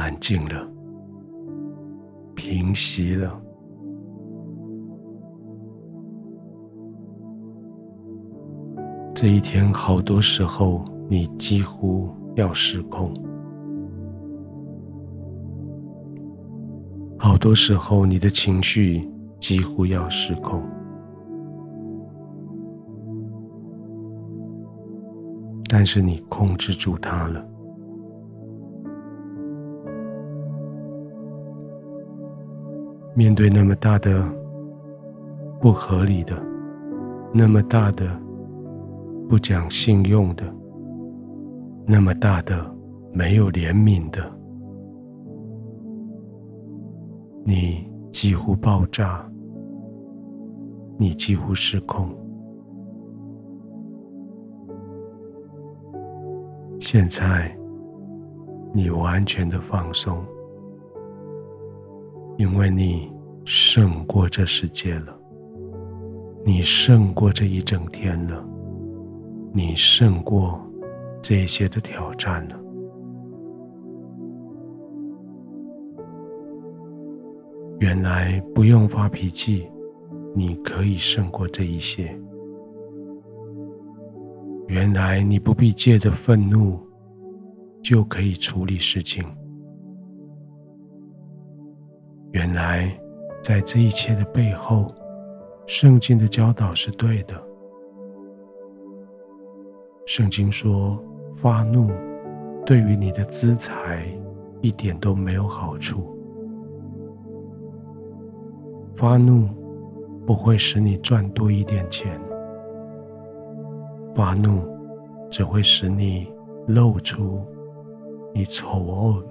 安静了，平息了。这一天，好多时候你几乎要失控，好多时候你的情绪几乎要失控。但是你控制住它了。面对那么大的不合理的，那么大的不讲信用的，那么大的没有怜悯的，你几乎爆炸，你几乎失控。现在，你完全的放松，因为你胜过这世界了，你胜过这一整天了，你胜过这些的挑战了。原来不用发脾气，你可以胜过这一些。原来你不必借着愤怒就可以处理事情。原来在这一切的背后，圣经的教导是对的。圣经说，发怒对于你的资财一点都没有好处。发怒不会使你赚多一点钱。发怒只会使你露出你丑恶，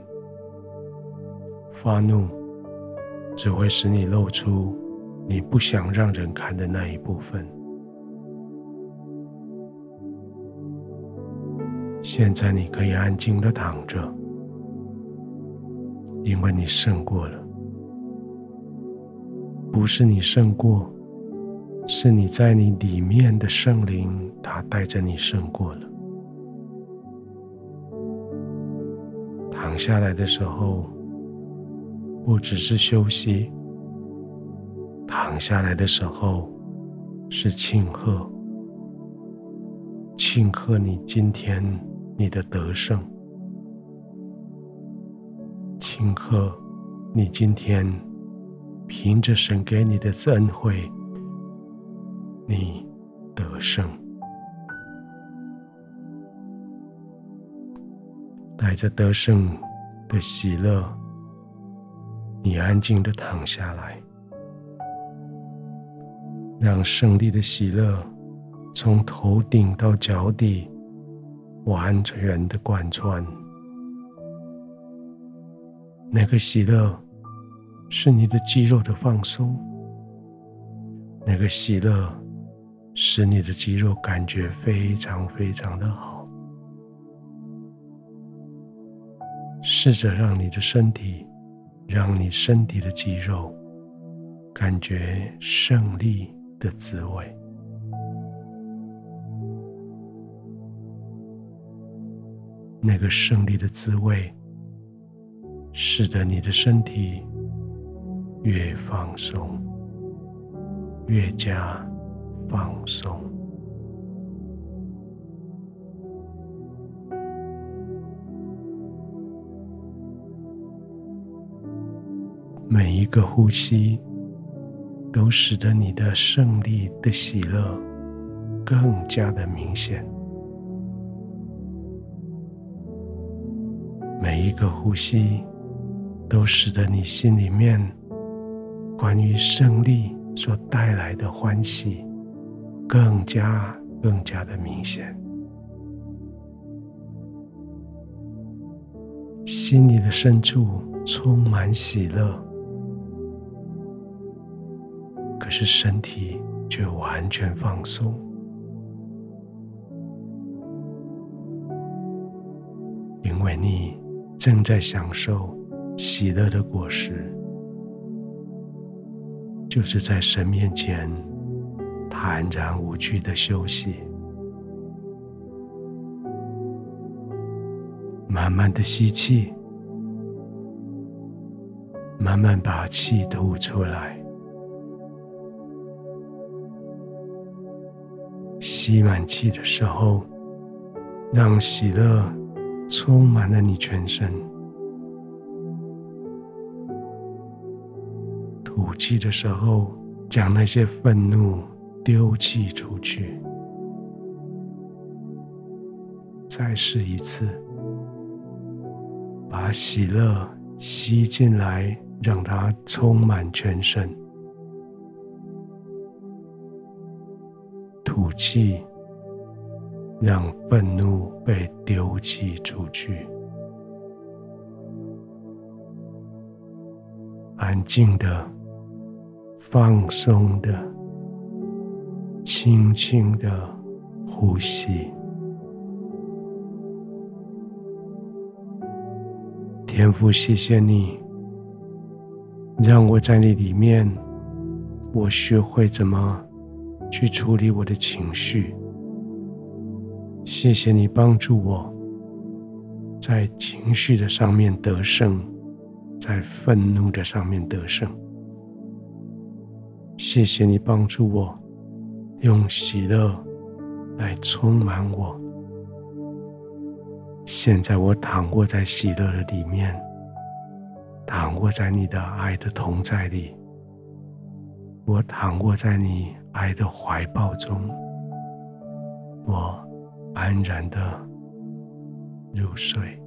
发怒只会使你露出你不想让人看的那一部分。现在你可以安静的躺着，因为你胜过了，不是你胜过。是你在你里面的圣灵，他带着你胜过了。躺下来的时候，不只是休息；躺下来的时候，是庆贺，庆贺你今天你的得胜，庆贺你今天凭着神给你的恩惠。你得胜，带着得胜的喜乐，你安静的躺下来，让胜利的喜乐从头顶到脚底完全的贯穿。那个喜乐是你的肌肉的放松，那个喜乐。使你的肌肉感觉非常非常的好。试着让你的身体，让你身体的肌肉感觉胜利的滋味。那个胜利的滋味，使得你的身体越放松，越加。放松。每一个呼吸，都使得你的胜利的喜乐更加的明显。每一个呼吸，都使得你心里面关于胜利所带来的欢喜。更加、更加的明显，心里的深处充满喜乐，可是身体却完全放松，因为你正在享受喜乐的果实，就是在神面前。坦然无惧的休息，慢慢的吸气，慢慢把气吐出来。吸满气的时候，让喜乐充满了你全身；吐气的时候，将那些愤怒丢弃出去。再试一次，把喜乐吸进来，让它充满全身。吐气，让愤怒被丢弃出去。安静的、放松的、轻轻的呼吸。天父，谢谢你，让我在你里面，我学会怎么去处理我的情绪。谢谢你帮助我，在情绪的上面得胜，在愤怒的上面得胜。谢谢你帮助我，用喜乐来充满我。现在我躺卧在喜乐的里面，躺卧在你的爱的同在里，我躺卧在你爱的怀抱中，我安然的入睡。